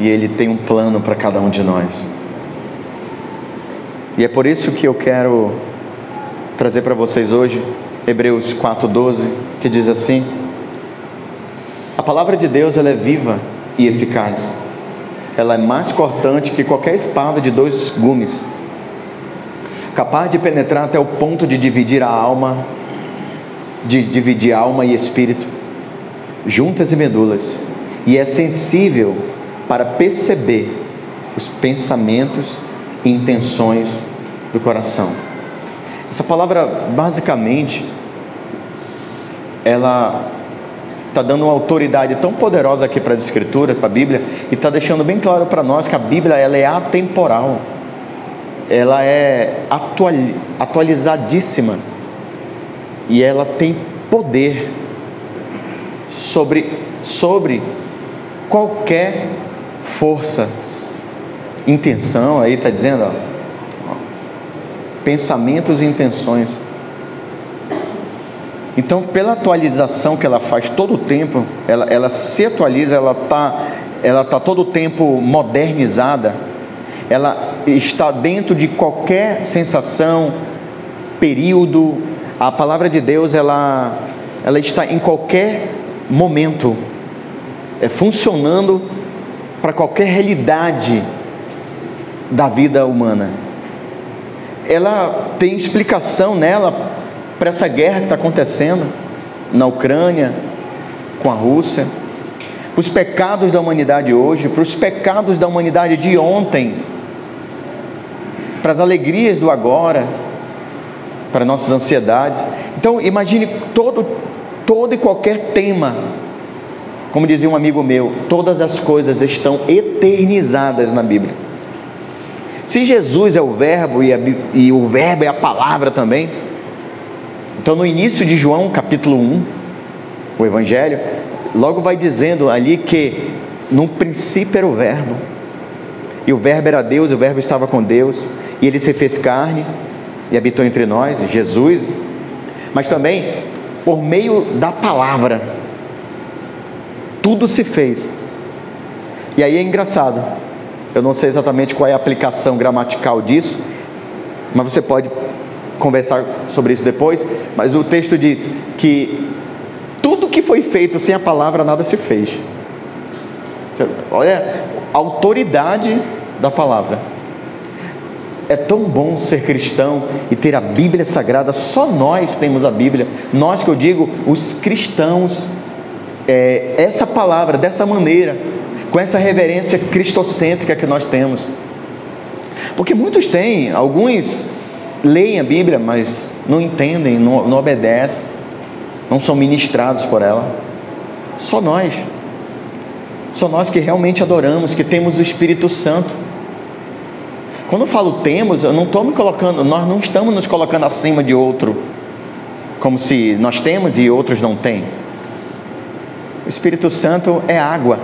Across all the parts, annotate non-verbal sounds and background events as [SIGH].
e Ele tem um plano para cada um de nós. E é por isso que eu quero trazer para vocês hoje Hebreus 4:12, que diz assim: A palavra de Deus ela é viva e eficaz. Ela é mais cortante que qualquer espada de dois gumes, capaz de penetrar até o ponto de dividir a alma, de dividir alma e espírito, juntas e medulas, e é sensível para perceber os pensamentos e intenções do coração. Essa palavra, basicamente, ela está dando uma autoridade tão poderosa aqui para as Escrituras, para a Bíblia, e está deixando bem claro para nós que a Bíblia ela é atemporal, ela é atualizadíssima e ela tem poder sobre, sobre qualquer força, intenção, aí está dizendo, ó, pensamentos e intenções. Então, pela atualização que ela faz todo o tempo, ela, ela se atualiza, ela está ela tá todo o tempo modernizada, ela está dentro de qualquer sensação, período. A palavra de Deus, ela, ela está em qualquer momento, é, funcionando para qualquer realidade da vida humana. Ela tem explicação nela para essa guerra que está acontecendo na Ucrânia, com a Rússia, para os pecados da humanidade hoje, para os pecados da humanidade de ontem, para as alegrias do agora, para nossas ansiedades. Então, imagine todo, todo e qualquer tema como dizia um amigo meu, todas as coisas estão eternizadas na Bíblia. Se Jesus é o Verbo e, a, e, o Verbo é a palavra também, então no início de João capítulo 1, o Evangelho, logo vai dizendo ali que no princípio era o Verbo, e o Verbo era Deus, e o Verbo estava com Deus, e ele se fez carne e habitou entre nós, Jesus, mas também por meio da palavra tudo se fez. E aí é engraçado. Eu não sei exatamente qual é a aplicação gramatical disso, mas você pode conversar sobre isso depois. Mas o texto diz que tudo que foi feito sem a palavra, nada se fez. Olha a autoridade da palavra. É tão bom ser cristão e ter a Bíblia Sagrada, só nós temos a Bíblia, nós que eu digo, os cristãos é, essa palavra dessa maneira, com essa reverência cristocêntrica que nós temos. Porque muitos têm, alguns leem a Bíblia, mas não entendem, não, não obedecem, não são ministrados por ela. Só nós. Só nós que realmente adoramos, que temos o Espírito Santo. Quando eu falo temos, eu não estou me colocando, nós não estamos nos colocando acima de outro, como se nós temos e outros não têm. Espírito Santo é água,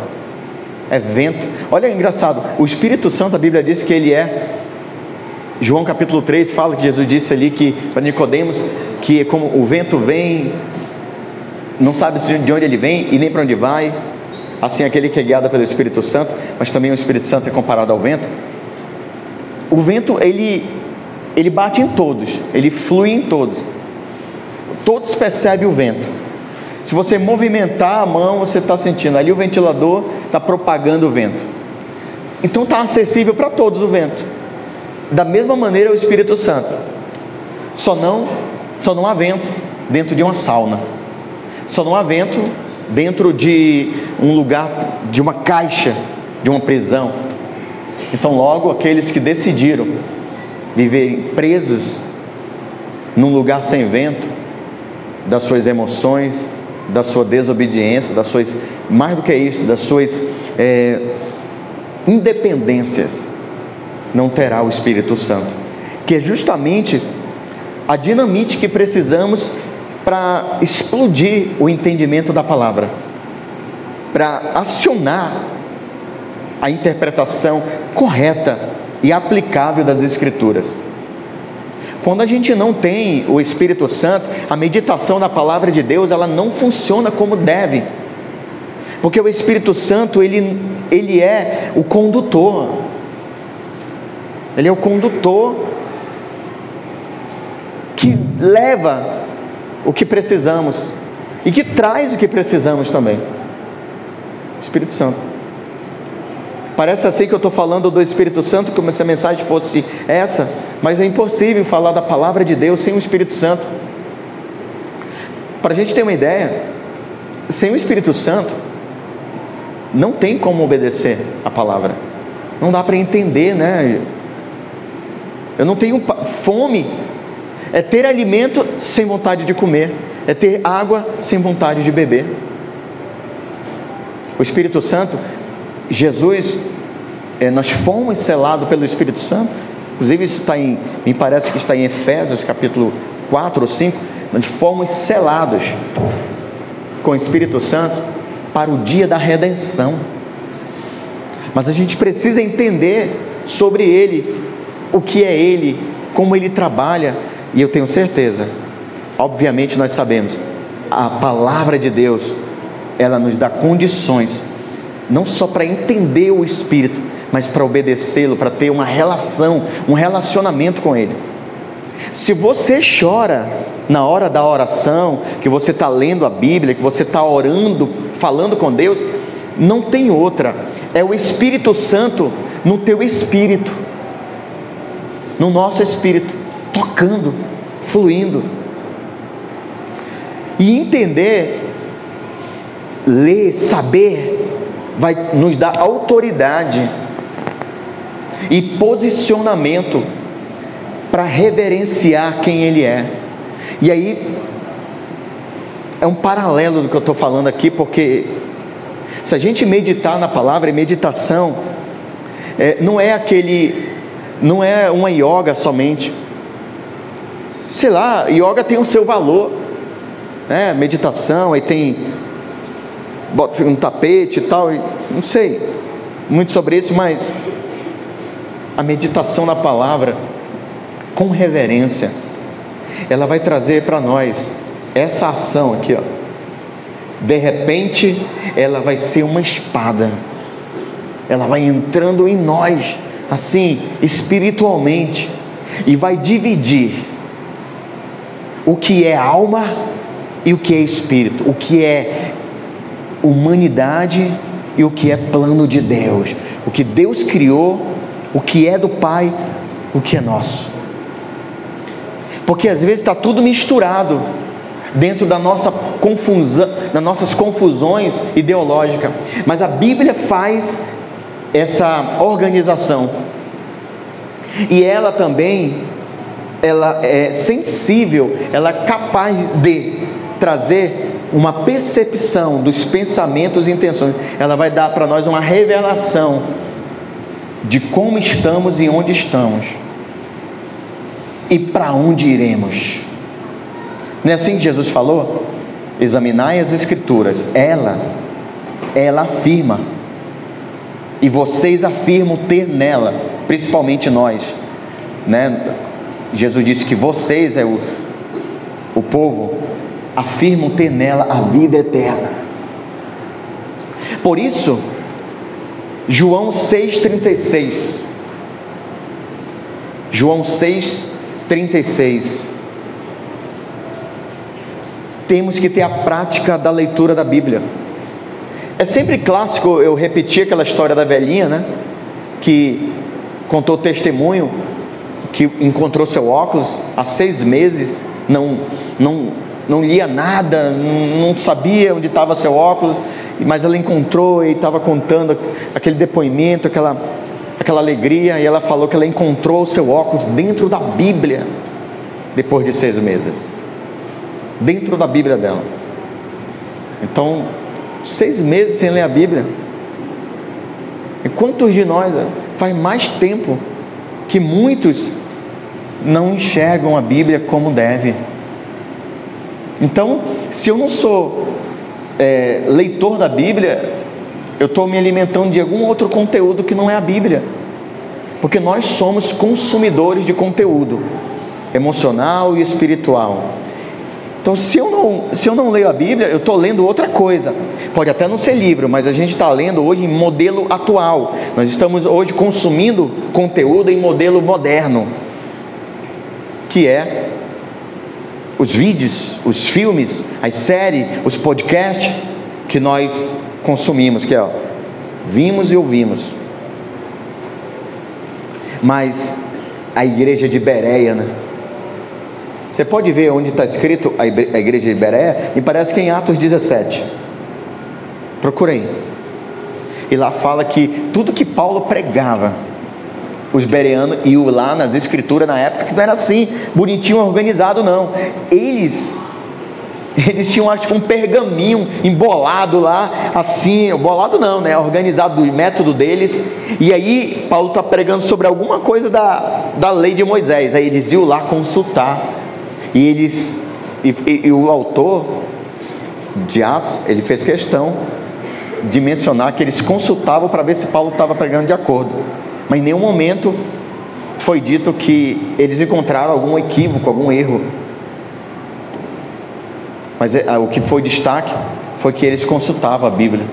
é vento. Olha, é engraçado, o Espírito Santo, a Bíblia diz que ele é. João capítulo 3 fala que Jesus disse ali que para Nicodemos que como o vento vem, não sabe de onde ele vem e nem para onde vai. Assim aquele que é guiado pelo Espírito Santo, mas também o Espírito Santo é comparado ao vento. O vento ele ele bate em todos, ele flui em todos. Todos percebem o vento. Se você movimentar a mão, você está sentindo. Ali o ventilador está propagando o vento. Então está acessível para todos o vento. Da mesma maneira o Espírito Santo. Só não, só não há vento dentro de uma sauna. Só não há vento dentro de um lugar, de uma caixa, de uma prisão. Então, logo aqueles que decidiram viver presos num lugar sem vento, das suas emoções, da sua desobediência, das suas, mais do que isso, das suas é, independências, não terá o Espírito Santo, que é justamente a dinamite que precisamos para explodir o entendimento da palavra, para acionar a interpretação correta e aplicável das Escrituras. Quando a gente não tem o Espírito Santo, a meditação na palavra de Deus, ela não funciona como deve. Porque o Espírito Santo, ele, ele é o condutor. Ele é o condutor que leva o que precisamos e que traz o que precisamos também. Espírito Santo. Parece assim que eu estou falando do Espírito Santo, como se a mensagem fosse essa, mas é impossível falar da palavra de Deus sem o Espírito Santo. Para a gente ter uma ideia, sem o Espírito Santo, não tem como obedecer a palavra, não dá para entender, né? Eu não tenho fome, é ter alimento sem vontade de comer, é ter água sem vontade de beber. O Espírito Santo Jesus, é, nós fomos selados pelo Espírito Santo, inclusive isso está em, me parece que está em Efésios capítulo 4 ou 5, nós fomos selados com o Espírito Santo para o dia da redenção. Mas a gente precisa entender sobre ele, o que é ele, como ele trabalha, e eu tenho certeza, obviamente nós sabemos, a palavra de Deus, ela nos dá condições não só para entender o Espírito, mas para obedecê-lo, para ter uma relação, um relacionamento com Ele. Se você chora na hora da oração, que você está lendo a Bíblia, que você está orando, falando com Deus, não tem outra, é o Espírito Santo no teu espírito, no nosso espírito, tocando, fluindo. E entender, ler, saber, vai nos dar autoridade e posicionamento para reverenciar quem Ele é. E aí, é um paralelo do que eu estou falando aqui, porque se a gente meditar na palavra, meditação é, não é aquele, não é uma yoga somente. Sei lá, yoga tem o seu valor, né? Meditação, aí tem bota um tapete e tal, não sei muito sobre isso, mas a meditação na palavra com reverência, ela vai trazer para nós essa ação aqui, ó. De repente, ela vai ser uma espada. Ela vai entrando em nós, assim, espiritualmente, e vai dividir o que é alma e o que é espírito, o que é humanidade e o que é plano de Deus, o que Deus criou, o que é do Pai, o que é nosso. Porque às vezes está tudo misturado dentro da nossa confusão, das nossas confusões ideológicas, mas a Bíblia faz essa organização. E ela também ela é sensível, ela é capaz de trazer uma percepção dos pensamentos e intenções, ela vai dar para nós uma revelação de como estamos e onde estamos e para onde iremos. Não é assim que Jesus falou? Examinai as Escrituras, ela, ela afirma, e vocês afirmam ter nela, principalmente nós, né? Jesus disse que vocês é o, o povo afirmam ter nela a vida eterna. Por isso, João 6,36. João 6,36. Temos que ter a prática da leitura da Bíblia. É sempre clássico eu repetir aquela história da velhinha, né? Que contou testemunho que encontrou seu óculos há seis meses, não, não não lia nada, não sabia onde estava seu óculos, mas ela encontrou e estava contando aquele depoimento, aquela, aquela alegria, e ela falou que ela encontrou o seu óculos dentro da Bíblia, depois de seis meses. Dentro da Bíblia dela. Então, seis meses sem ler a Bíblia. E quantos de nós eh, faz mais tempo que muitos não enxergam a Bíblia como deve? Então, se eu não sou é, leitor da Bíblia, eu estou me alimentando de algum outro conteúdo que não é a Bíblia, porque nós somos consumidores de conteúdo emocional e espiritual. Então, se eu não, se eu não leio a Bíblia, eu estou lendo outra coisa. Pode até não ser livro, mas a gente está lendo hoje em modelo atual. Nós estamos hoje consumindo conteúdo em modelo moderno, que é os vídeos, os filmes, as séries, os podcasts que nós consumimos, que é ó, vimos e ouvimos. Mas a igreja de Bereia, né? Você pode ver onde está escrito a igreja de Bereia, e parece que é em Atos 17. Procurem. E lá fala que tudo que Paulo pregava, os bereanos, e lá nas escrituras na época, que não era assim, bonitinho, organizado, não. Eles [LAUGHS] eles tinham acho, um pergaminho embolado lá, assim, bolado não, né? Organizado do método deles. E aí Paulo está pregando sobre alguma coisa da, da lei de Moisés. Aí eles iam lá consultar e eles e, e, e o autor de Atos, ele fez questão de mencionar que eles consultavam para ver se Paulo estava pregando de acordo. Mas em nenhum momento foi dito que eles encontraram algum equívoco, algum erro. Mas é, o que foi destaque foi que eles consultavam a Bíblia.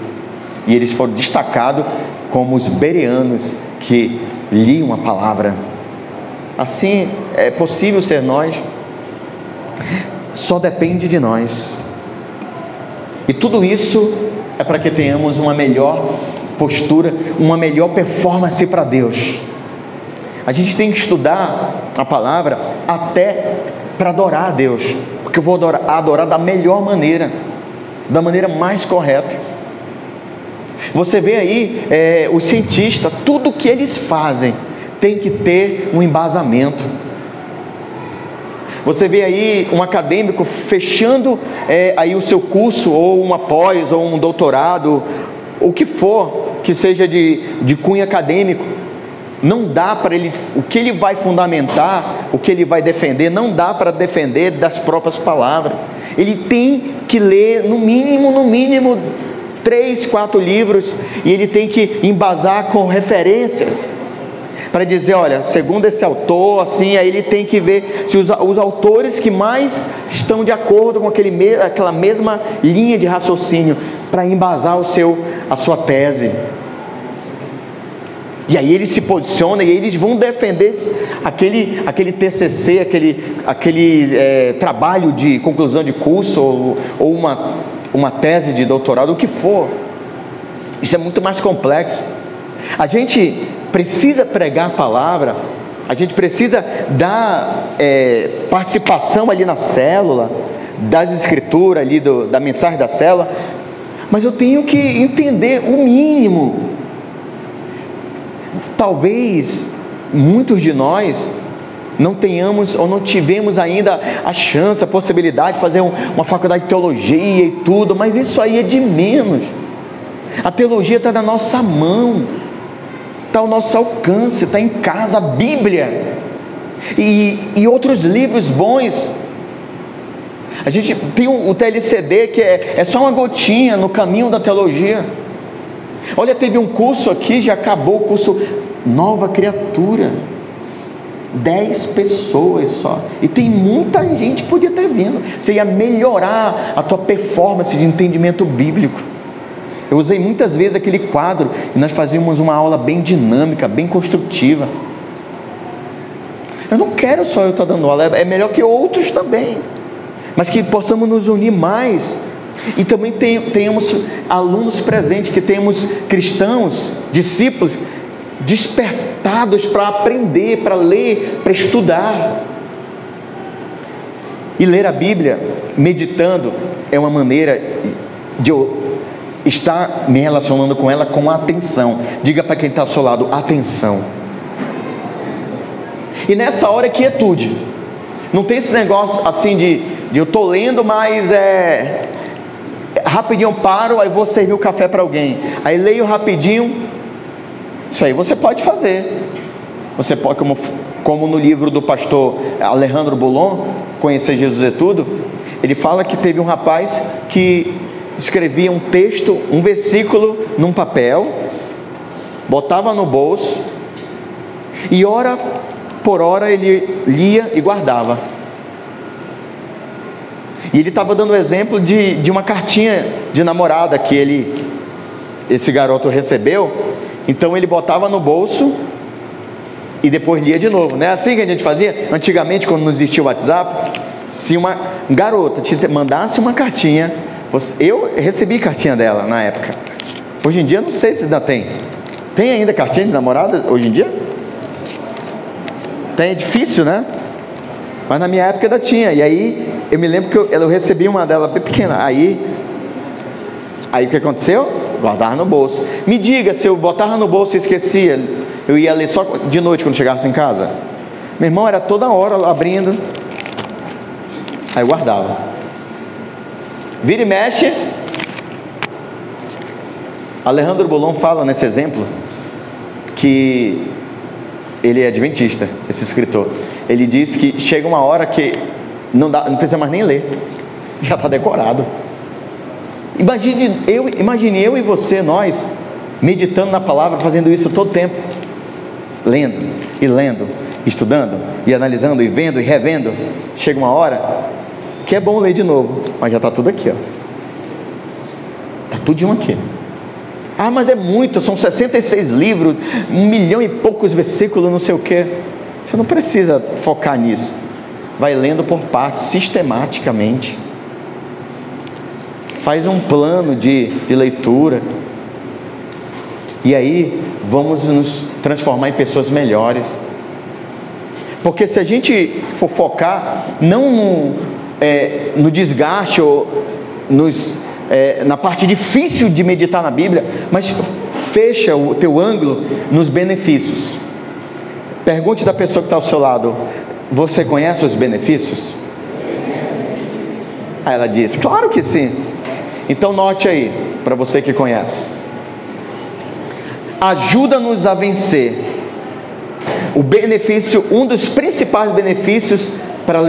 E eles foram destacados como os bereanos que liam a palavra. Assim é possível ser nós só depende de nós. E tudo isso é para que tenhamos uma melhor postura, uma melhor performance para Deus. A gente tem que estudar a palavra até para adorar a Deus, porque eu vou adorar, adorar da melhor maneira, da maneira mais correta. Você vê aí é, os cientistas, tudo que eles fazem tem que ter um embasamento. Você vê aí um acadêmico fechando é, aí o seu curso, ou um após, ou um doutorado, o que for que seja de, de cunho acadêmico, não dá para ele, o que ele vai fundamentar, o que ele vai defender, não dá para defender das próprias palavras. Ele tem que ler, no mínimo, no mínimo, três, quatro livros, e ele tem que embasar com referências para dizer, olha, segundo esse autor, assim, aí ele tem que ver se os, os autores que mais estão de acordo com aquele, aquela mesma linha de raciocínio para embasar o seu, a sua tese. E aí eles se posicionam e eles vão defender aquele, aquele TCC, aquele, aquele é, trabalho de conclusão de curso ou, ou uma, uma tese de doutorado, o que for. Isso é muito mais complexo. A gente precisa pregar a palavra, a gente precisa dar é, participação ali na célula, das escrituras ali, do, da mensagem da célula, mas eu tenho que entender o mínimo. Talvez muitos de nós não tenhamos ou não tivemos ainda a chance, a possibilidade de fazer um, uma faculdade de teologia e tudo, mas isso aí é de menos. A teologia está na nossa mão está ao nosso alcance, está em casa, a Bíblia e, e outros livros bons. A gente tem o, TLCD que é, é só uma gotinha no caminho da teologia. Olha, teve um curso aqui, já acabou o curso Nova Criatura. Dez pessoas só. E tem muita gente que podia ter vindo. Você ia melhorar a tua performance de entendimento bíblico. Eu usei muitas vezes aquele quadro e nós fazíamos uma aula bem dinâmica, bem construtiva. Eu não quero só eu estar dando aula, é melhor que outros também, mas que possamos nos unir mais e também tenhamos alunos presentes, que temos cristãos, discípulos despertados para aprender, para ler, para estudar. E ler a Bíblia meditando é uma maneira de está me relacionando com ela com atenção. Diga para quem está ao seu lado: atenção. E nessa hora, quietude. Não tem esse negócio assim de, de eu estou lendo, mas é. Rapidinho eu paro, aí vou servir o café para alguém. Aí leio rapidinho. Isso aí você pode fazer. Você pode, como, como no livro do pastor Alejandro Boulon, Conhecer Jesus é Tudo, ele fala que teve um rapaz que escrevia um texto, um versículo num papel, botava no bolso e hora por hora ele lia e guardava. E ele estava dando o exemplo de, de uma cartinha de namorada que ele, esse garoto recebeu. Então ele botava no bolso e depois lia de novo. Não é assim que a gente fazia? Antigamente, quando não existia o WhatsApp, se uma garota te mandasse uma cartinha, eu recebi cartinha dela na época. Hoje em dia não sei se ainda tem. Tem ainda cartinha de namorada hoje em dia? Tem, é difícil, né? Mas na minha época ainda tinha. E aí eu me lembro que eu, eu recebi uma dela bem pequena. Aí, aí o que aconteceu? Guardava no bolso. Me diga, se eu botava no bolso e esquecia, eu ia ler só de noite quando chegasse em casa. Meu irmão era toda hora abrindo. Aí guardava. Vira e mexe. Alejandro Bolon fala nesse exemplo que ele é adventista, esse escritor. Ele diz que chega uma hora que não, dá, não precisa mais nem ler, já está decorado. Imagine eu, imagine eu e você, nós, meditando na palavra, fazendo isso todo tempo, lendo e lendo, estudando e analisando e vendo e revendo. Chega uma hora que é bom ler de novo, mas já está tudo aqui, ó. Está tudo de um aqui. Ah, mas é muito, são 66 livros, um milhão e poucos versículos, não sei o que. Você não precisa focar nisso. Vai lendo por partes, sistematicamente. Faz um plano de, de leitura. E aí vamos nos transformar em pessoas melhores. Porque se a gente for focar não no, é, no desgaste ou nos é, na parte difícil de meditar na Bíblia, mas fecha o teu ângulo nos benefícios. Pergunte da pessoa que está ao seu lado: Você conhece os benefícios? Aí ela diz: Claro que sim. Então note aí, para você que conhece. Ajuda-nos a vencer. O benefício, um dos principais benefícios para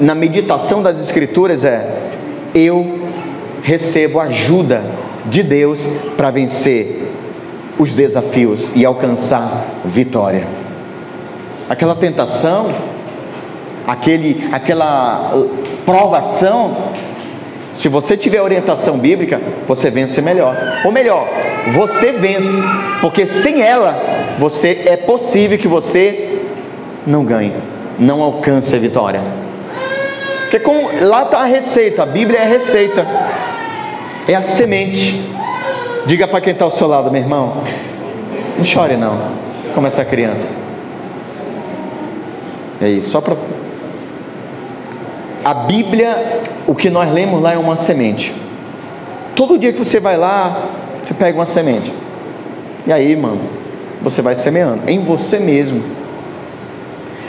na meditação das Escrituras é: eu recebo ajuda de Deus para vencer os desafios e alcançar vitória. Aquela tentação, aquele, aquela uh, provação, se você tiver orientação bíblica, você vence melhor. Ou melhor, você vence, porque sem ela, você é possível que você não ganhe, não alcance a vitória. Porque lá está a receita, a Bíblia é a receita é a semente. Diga para quem está ao seu lado, meu irmão. Não chore não, como essa criança. É isso, só para. A Bíblia, o que nós lemos lá é uma semente. Todo dia que você vai lá, você pega uma semente. E aí, mano, você vai semeando em você mesmo.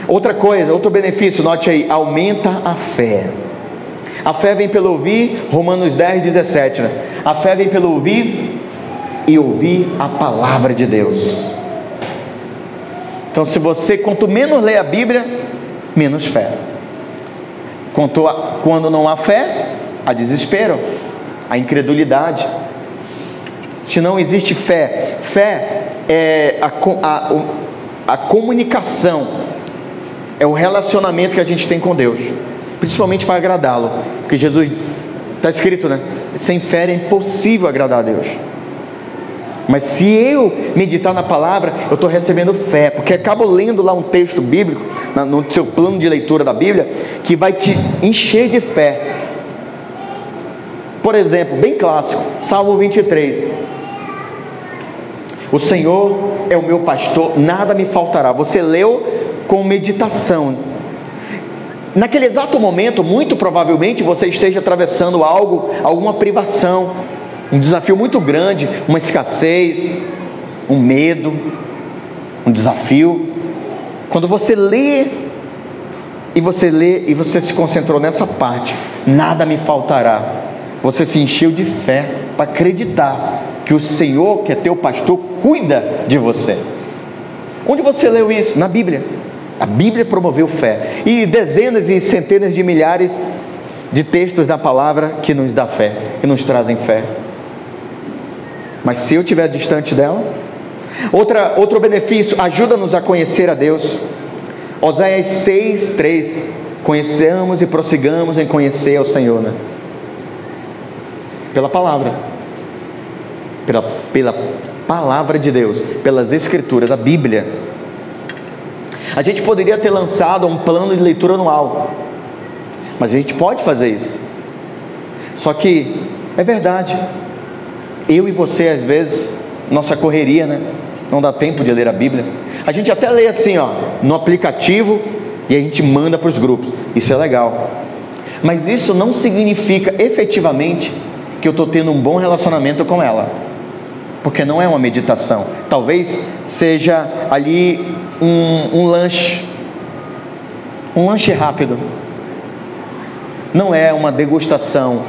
Outra coisa, outro benefício, note aí, aumenta a fé. A fé vem pelo ouvir, Romanos 10, 17. Né? A fé vem pelo ouvir e ouvir a palavra de Deus. Então, se você, quanto menos lê a Bíblia, menos fé. A, quando não há fé, há desespero, há incredulidade. Se não existe fé, fé é a, a, a comunicação, é o relacionamento que a gente tem com Deus principalmente para agradá-lo, porque Jesus está escrito, né? Sem fé é impossível agradar a Deus. Mas se eu meditar na palavra, eu estou recebendo fé, porque acabo lendo lá um texto bíblico, no seu plano de leitura da Bíblia, que vai te encher de fé. Por exemplo, bem clássico, Salmo 23. O Senhor é o meu pastor, nada me faltará. Você leu com meditação, Naquele exato momento, muito provavelmente você esteja atravessando algo, alguma privação, um desafio muito grande, uma escassez, um medo, um desafio. Quando você lê e você lê e você se concentrou nessa parte, nada me faltará. Você se encheu de fé para acreditar que o Senhor, que é teu pastor, cuida de você. Onde você leu isso? Na Bíblia. A Bíblia promoveu fé. E dezenas e centenas de milhares de textos da palavra que nos dá fé, que nos trazem fé. Mas se eu estiver distante dela, outra, outro benefício, ajuda-nos a conhecer a Deus. Oséias 6, 3. conheçamos e prossigamos em conhecer o Senhor, né? Pela palavra, pela, pela palavra de Deus, pelas Escrituras, a Bíblia. A gente poderia ter lançado um plano de leitura anual, mas a gente pode fazer isso. Só que é verdade, eu e você, às vezes, nossa correria, né? Não dá tempo de ler a Bíblia. A gente até lê assim, ó, no aplicativo e a gente manda para os grupos. Isso é legal. Mas isso não significa efetivamente que eu estou tendo um bom relacionamento com ela. Porque não é uma meditação. Talvez seja ali um, um lanche. Um lanche rápido. Não é uma degustação,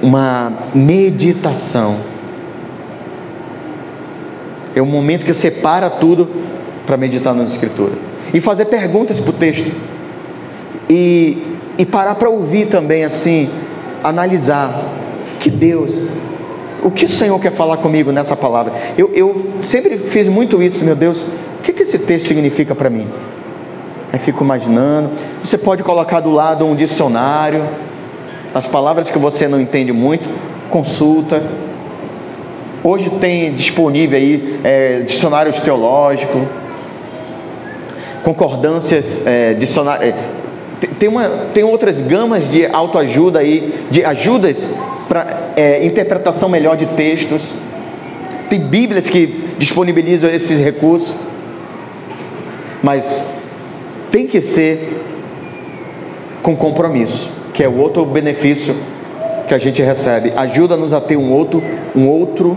uma meditação. É um momento que separa tudo para meditar nas Escrituras. E fazer perguntas para o texto. E, e parar para ouvir também, assim, analisar. Que Deus, o que o Senhor quer falar comigo nessa palavra? Eu, eu sempre fiz muito isso, meu Deus. O que, que esse texto significa para mim? Aí fico imaginando. Você pode colocar do lado um dicionário. As palavras que você não entende muito, consulta Hoje tem disponível aí é, dicionários teológicos, concordâncias, é, dicionário, é, tem, uma, tem outras gamas de autoajuda aí, de ajudas para é, interpretação melhor de textos. Tem Bíblias que disponibilizam esses recursos, mas tem que ser com compromisso, que é o outro benefício que a gente recebe. Ajuda-nos a ter um outro, um outro,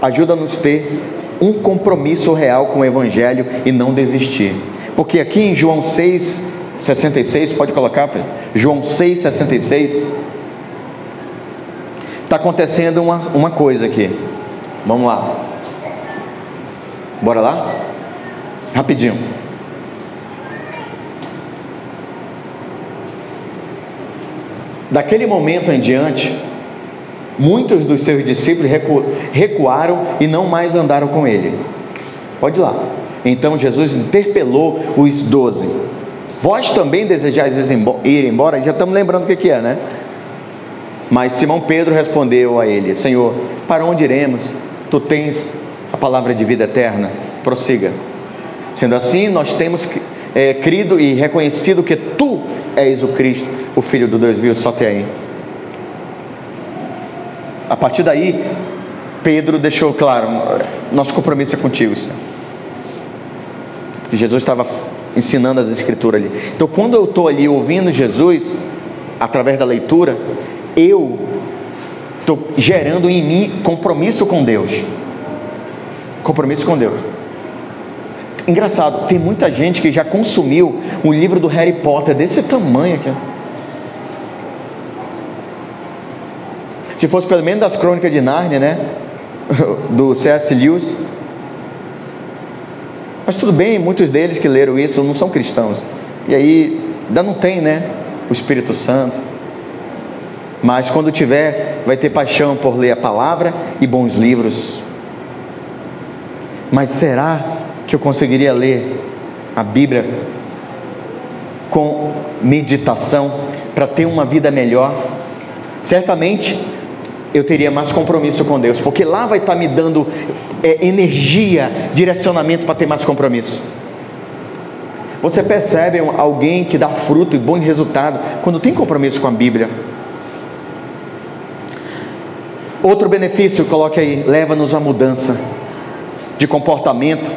ajuda-nos a ter um compromisso real com o Evangelho e não desistir. Porque aqui em João 6, 66, pode colocar, filho? João 6, 66, está acontecendo uma, uma coisa aqui. Vamos lá. Bora lá? Rapidinho. Daquele momento em diante, muitos dos seus discípulos recu recuaram e não mais andaram com ele. Pode ir lá. Então Jesus interpelou os doze. Vós também desejais ir embora? Já estamos lembrando o que, é, né? Mas Simão Pedro respondeu a ele: Senhor, para onde iremos? Tu tens a palavra de vida eterna. Prossiga. Sendo assim, nós temos é, crido e reconhecido que tu és o Cristo, o Filho do Deus vivo, só aí. A partir daí, Pedro deixou claro: nosso compromisso é contigo, Senhor. Jesus estava ensinando as Escrituras ali. Então, quando eu estou ali ouvindo Jesus, através da leitura, eu estou gerando em mim compromisso com Deus. Compromisso com Deus. Engraçado, tem muita gente que já consumiu um livro do Harry Potter desse tamanho aqui. Se fosse pelo menos das crônicas de Nárnia, né? [LAUGHS] Do C.S. Lewis. Mas tudo bem, muitos deles que leram isso não são cristãos. E aí, ainda não tem, né? O Espírito Santo. Mas quando tiver, vai ter paixão por ler a palavra e bons livros. Mas será que eu conseguiria ler a Bíblia com meditação para ter uma vida melhor? Certamente eu teria mais compromisso com Deus, porque lá vai estar me dando é, energia, direcionamento para ter mais compromisso. Você percebe alguém que dá fruto e bom resultado quando tem compromisso com a Bíblia. Outro benefício, coloque aí, leva-nos à mudança de comportamento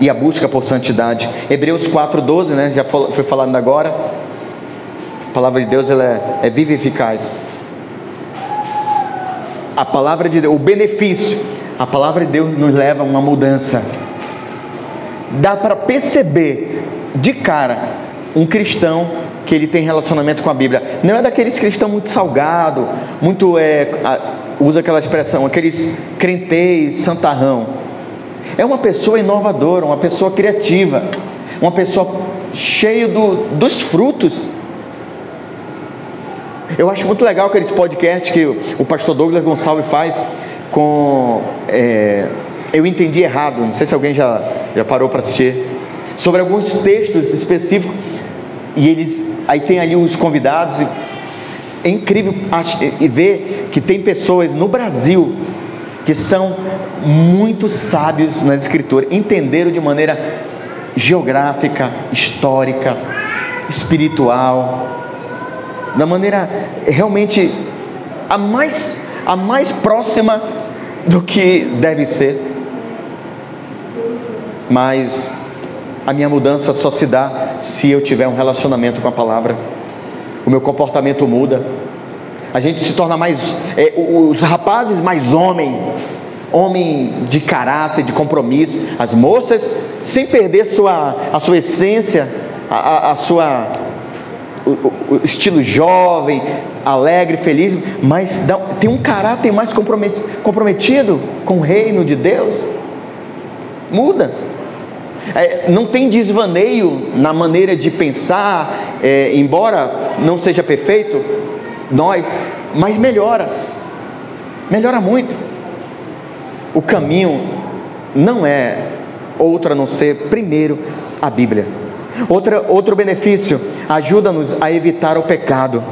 e a busca por santidade. Hebreus 4,12, né? Já foi falando agora. A palavra de Deus ela é, é viva e eficaz. A palavra de Deus, o benefício, a palavra de Deus nos leva a uma mudança. Dá para perceber de cara um cristão que ele tem relacionamento com a Bíblia. Não é daqueles cristãos muito salgado, muito é, usa aquela expressão, aqueles crentez, santarrão é uma pessoa inovadora, uma pessoa criativa, uma pessoa cheia do, dos frutos. Eu acho muito legal aqueles podcasts que o pastor Douglas Gonçalves faz com. É, eu entendi errado, não sei se alguém já, já parou para assistir, sobre alguns textos específicos, e eles aí tem ali os convidados. E é incrível e ver que tem pessoas no Brasil que são muito sábios na escritura, entenderam de maneira geográfica, histórica, espiritual, da maneira realmente a mais, a mais próxima do que deve ser. Mas a minha mudança só se dá se eu tiver um relacionamento com a palavra. O meu comportamento muda. A gente se torna mais. É, os rapazes mais homem, homem de caráter, de compromisso. As moças, sem perder sua, a sua essência, a, a, a sua. O, o, estilo jovem, alegre, feliz, mas dá, tem um caráter mais comprometido, comprometido com o reino de Deus. Muda. É, não tem desvaneio na maneira de pensar, é, embora não seja perfeito, nós, mas melhora, melhora muito. O caminho não é outro a não ser, primeiro, a Bíblia. Outra, outro benefício, ajuda-nos a evitar o pecado.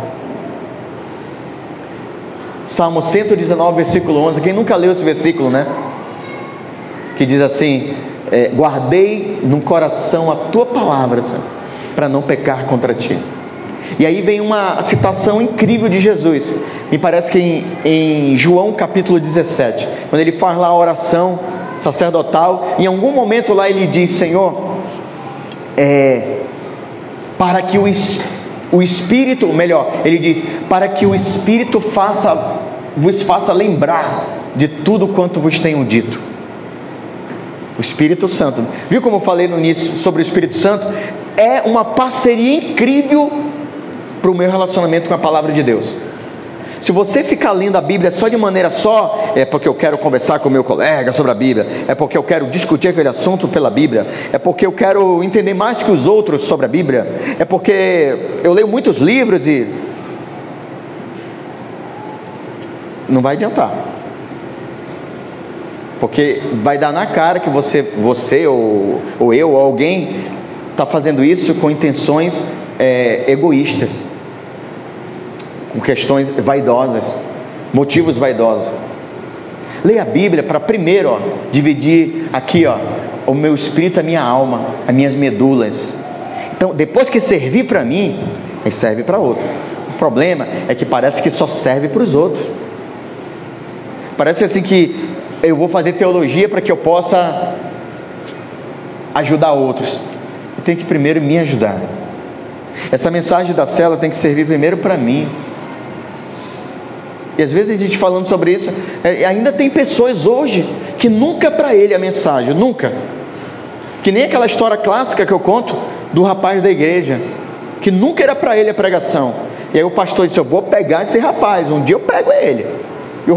Salmo 119, versículo 11. Quem nunca leu esse versículo, né? Que diz assim: é, guardei no coração a tua palavra, para não pecar contra ti. E aí vem uma citação incrível de Jesus, me parece que em, em João capítulo 17, quando ele faz lá a oração sacerdotal, em algum momento lá ele diz: Senhor, é, para que o, o Espírito, melhor, ele diz, para que o Espírito faça, vos faça lembrar de tudo quanto vos tenho dito. O Espírito Santo. Viu como eu falei no início sobre o Espírito Santo? É uma parceria incrível para o meu relacionamento com a palavra de Deus. Se você ficar lendo a Bíblia só de maneira só, é porque eu quero conversar com meu colega sobre a Bíblia, é porque eu quero discutir aquele assunto pela Bíblia, é porque eu quero entender mais que os outros sobre a Bíblia, é porque eu leio muitos livros e não vai adiantar. Porque vai dar na cara que você, você ou, ou eu ou alguém está fazendo isso com intenções é, egoístas, com questões vaidosas, motivos vaidosos. Leia a Bíblia para primeiro ó, dividir aqui ó, o meu espírito, a minha alma, as minhas medulas. Então, depois que servir para mim, aí serve para outro. O problema é que parece que só serve para os outros. Parece assim que eu vou fazer teologia para que eu possa ajudar outros. Eu tenho que primeiro me ajudar. Essa mensagem da cela tem que servir primeiro para mim. E às vezes a gente falando sobre isso, é, ainda tem pessoas hoje que nunca para ele a mensagem, nunca. Que nem aquela história clássica que eu conto do rapaz da igreja, que nunca era para ele a pregação. E aí o pastor disse: Eu vou pegar esse rapaz, um dia eu pego ele. E o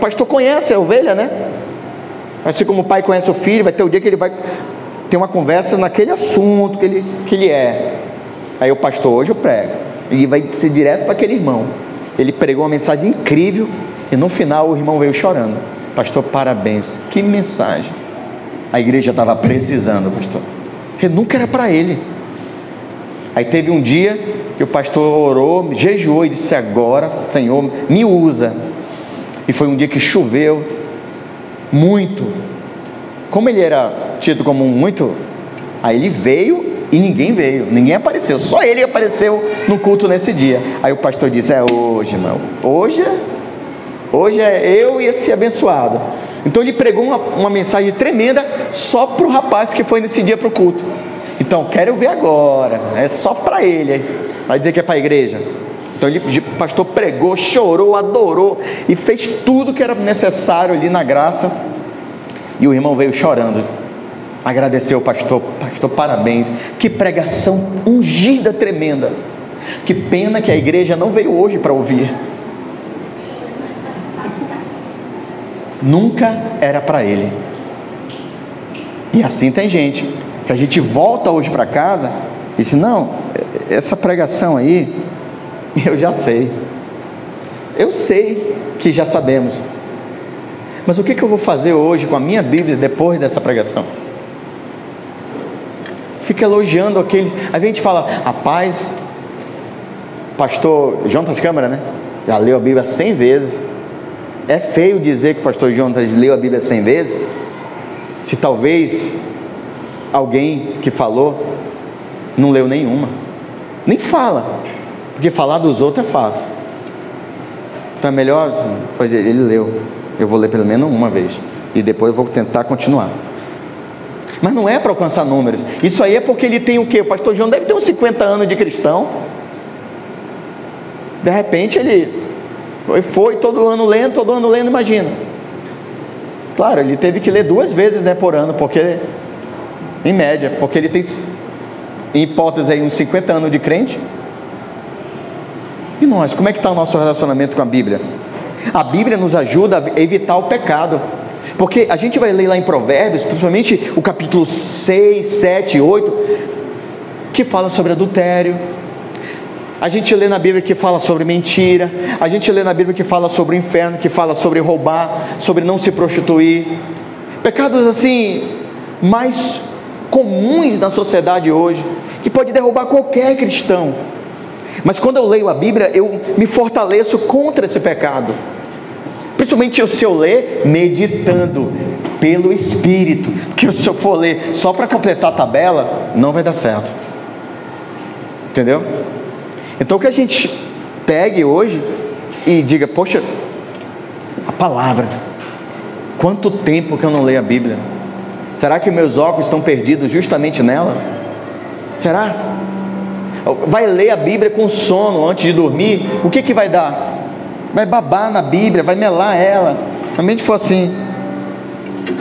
pastor conhece a ovelha, né? Assim como o pai conhece o filho, vai ter o dia que ele vai ter uma conversa naquele assunto que ele, que ele é. Aí o pastor, hoje eu prego. E vai ser direto para aquele irmão. Ele pregou uma mensagem incrível e no final o irmão veio chorando. Pastor, parabéns. Que mensagem. A igreja estava precisando, pastor. Porque nunca era para ele. Aí teve um dia que o pastor orou, jejuou e disse: Agora, Senhor, me usa e foi um dia que choveu muito. Como ele era tido como muito, aí ele veio e ninguém veio, ninguém apareceu, só ele apareceu no culto nesse dia. Aí o pastor disse: É hoje, irmão, hoje hoje é eu e esse abençoado. Então ele pregou uma, uma mensagem tremenda só para o rapaz que foi nesse dia para o culto. Então, quero ver agora, é só para ele. Vai dizer que é para a igreja. Então ele, o pastor pregou, chorou, adorou e fez tudo que era necessário ali na graça. E o irmão veio chorando. Agradeceu o pastor, pastor, parabéns. Que pregação ungida tremenda. Que pena que a igreja não veio hoje para ouvir. Nunca era para ele. E assim tem gente que a gente volta hoje para casa e diz: Não, essa pregação aí [LAUGHS] Eu já sei. Eu sei que já sabemos. Mas o que, que eu vou fazer hoje com a minha Bíblia depois dessa pregação? Fica elogiando aqueles. A gente fala, a paz, pastor Jonas Câmara, né? Já leu a Bíblia cem vezes. É feio dizer que o pastor Jonas leu a Bíblia cem vezes, se talvez alguém que falou não leu nenhuma, nem fala, porque falar dos outros é fácil. Então é melhor, pois ele leu, eu vou ler pelo menos uma vez e depois eu vou tentar continuar. Mas não é para alcançar números. Isso aí é porque ele tem o quê? O pastor João deve ter uns 50 anos de cristão. De repente ele foi, foi todo ano lendo, todo ano lendo, imagina. Claro, ele teve que ler duas vezes né, por ano, porque, em média, porque ele tem, em hipótese, aí, uns 50 anos de crente. E nós, como é que está o nosso relacionamento com a Bíblia? A Bíblia nos ajuda a evitar o pecado. Porque a gente vai ler lá em Provérbios, principalmente o capítulo 6, 7, 8, que fala sobre adultério. A gente lê na Bíblia que fala sobre mentira. A gente lê na Bíblia que fala sobre o inferno, que fala sobre roubar, sobre não se prostituir. Pecados assim, mais comuns na sociedade hoje, que pode derrubar qualquer cristão. Mas quando eu leio a Bíblia, eu me fortaleço contra esse pecado. Principalmente se eu ler meditando pelo Espírito. Porque se eu for ler só para completar a tabela, não vai dar certo. Entendeu? Então que a gente pegue hoje e diga: Poxa, a palavra. Quanto tempo que eu não leio a Bíblia? Será que meus óculos estão perdidos justamente nela? Será? Vai ler a Bíblia com sono antes de dormir? O que, que vai dar? Vai babar na Bíblia, vai melar ela. Realmente for assim.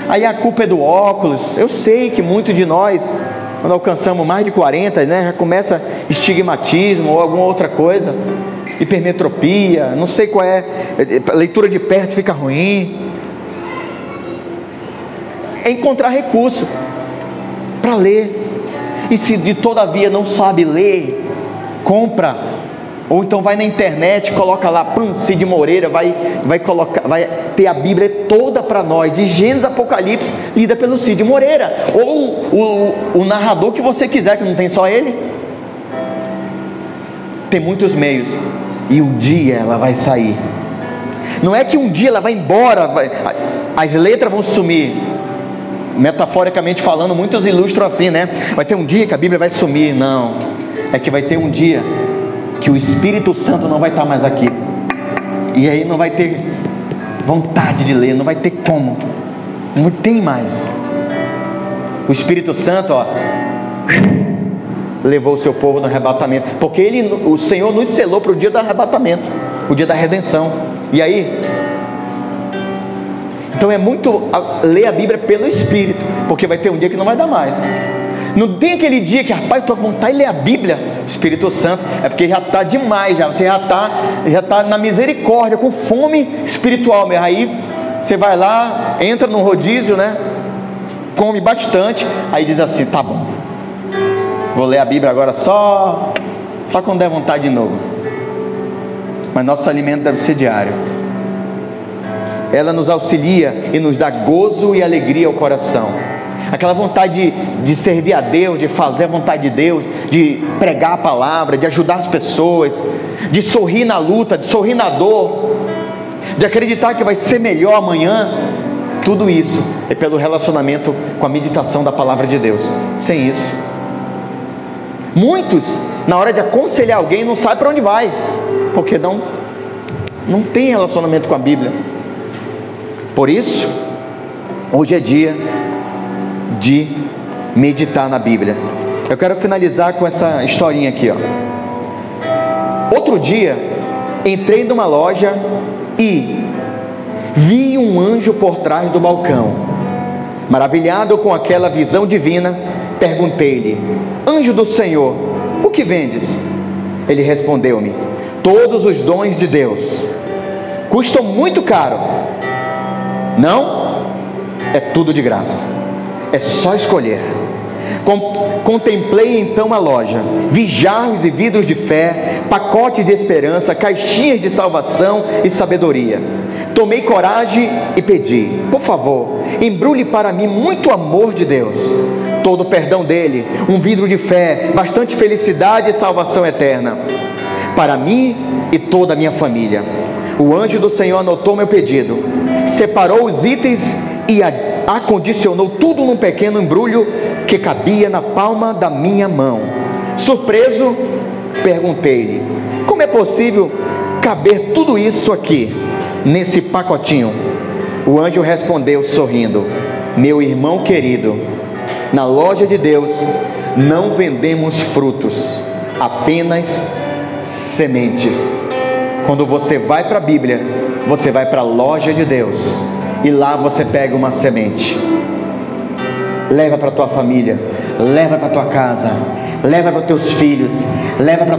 Aí a culpa é do óculos. Eu sei que muitos de nós, quando alcançamos mais de 40, né, já começa estigmatismo ou alguma outra coisa, hipermetropia, não sei qual é, leitura de perto fica ruim. É encontrar recurso para ler. E se de todavia não sabe ler, compra ou então vai na internet, coloca lá, pum, Cid Moreira, vai, vai, colocar, vai ter a Bíblia toda para nós, de Gênesis Apocalipse, lida pelo Cid Moreira. Ou o, o narrador que você quiser, que não tem só ele. Tem muitos meios. E um dia ela vai sair. Não é que um dia ela vai embora, vai, as letras vão sumir. Metaforicamente falando, muitos ilustram assim, né? Vai ter um dia que a Bíblia vai sumir. Não. É que vai ter um dia que o Espírito Santo não vai estar mais aqui. E aí não vai ter vontade de ler, não vai ter como. Não tem mais. O Espírito Santo, ó, levou o seu povo no arrebatamento, porque ele, o Senhor nos selou para o dia do arrebatamento, o dia da redenção. E aí, então é muito ler a Bíblia pelo Espírito, porque vai ter um dia que não vai dar mais. Não tem aquele dia que, rapaz, com vontade de ler a Bíblia, Espírito Santo, é porque já está demais, já, você já está já tá na misericórdia, com fome espiritual. Mesmo. Aí você vai lá, entra no rodízio, né? Come bastante, aí diz assim: tá bom, vou ler a Bíblia agora só, só quando der vontade de novo. Mas nosso alimento deve ser diário. Ela nos auxilia e nos dá gozo e alegria ao coração aquela vontade de, de servir a Deus, de fazer a vontade de Deus, de pregar a palavra, de ajudar as pessoas, de sorrir na luta, de sorrir na dor, de acreditar que vai ser melhor amanhã. Tudo isso é pelo relacionamento com a meditação da palavra de Deus. Sem isso, muitos, na hora de aconselhar alguém, não sabem para onde vai, porque não, não tem relacionamento com a Bíblia. Por isso, hoje é dia de meditar na Bíblia. Eu quero finalizar com essa historinha aqui, ó. Outro dia, entrei numa loja e vi um anjo por trás do balcão. Maravilhado com aquela visão divina, perguntei-lhe: Anjo do Senhor, o que vendes? Ele respondeu-me: Todos os dons de Deus. Custam muito caro. Não? É tudo de graça. É só escolher. Contemplei então a loja, vi jarros e vidros de fé, pacotes de esperança, caixinhas de salvação e sabedoria. Tomei coragem e pedi: por favor, embrulhe para mim muito amor de Deus, todo o perdão dele, um vidro de fé, bastante felicidade e salvação eterna. para mim e toda a minha família. O anjo do Senhor anotou meu pedido, separou os itens e acondicionou tudo num pequeno embrulho que cabia na palma da minha mão. Surpreso, perguntei-lhe: Como é possível caber tudo isso aqui, nesse pacotinho? O anjo respondeu sorrindo: Meu irmão querido, na loja de Deus não vendemos frutos, apenas sementes. Quando você vai para a Bíblia, você vai para a loja de Deus e lá você pega uma semente. Leva para tua família, leva para tua casa, leva para teus filhos, leva para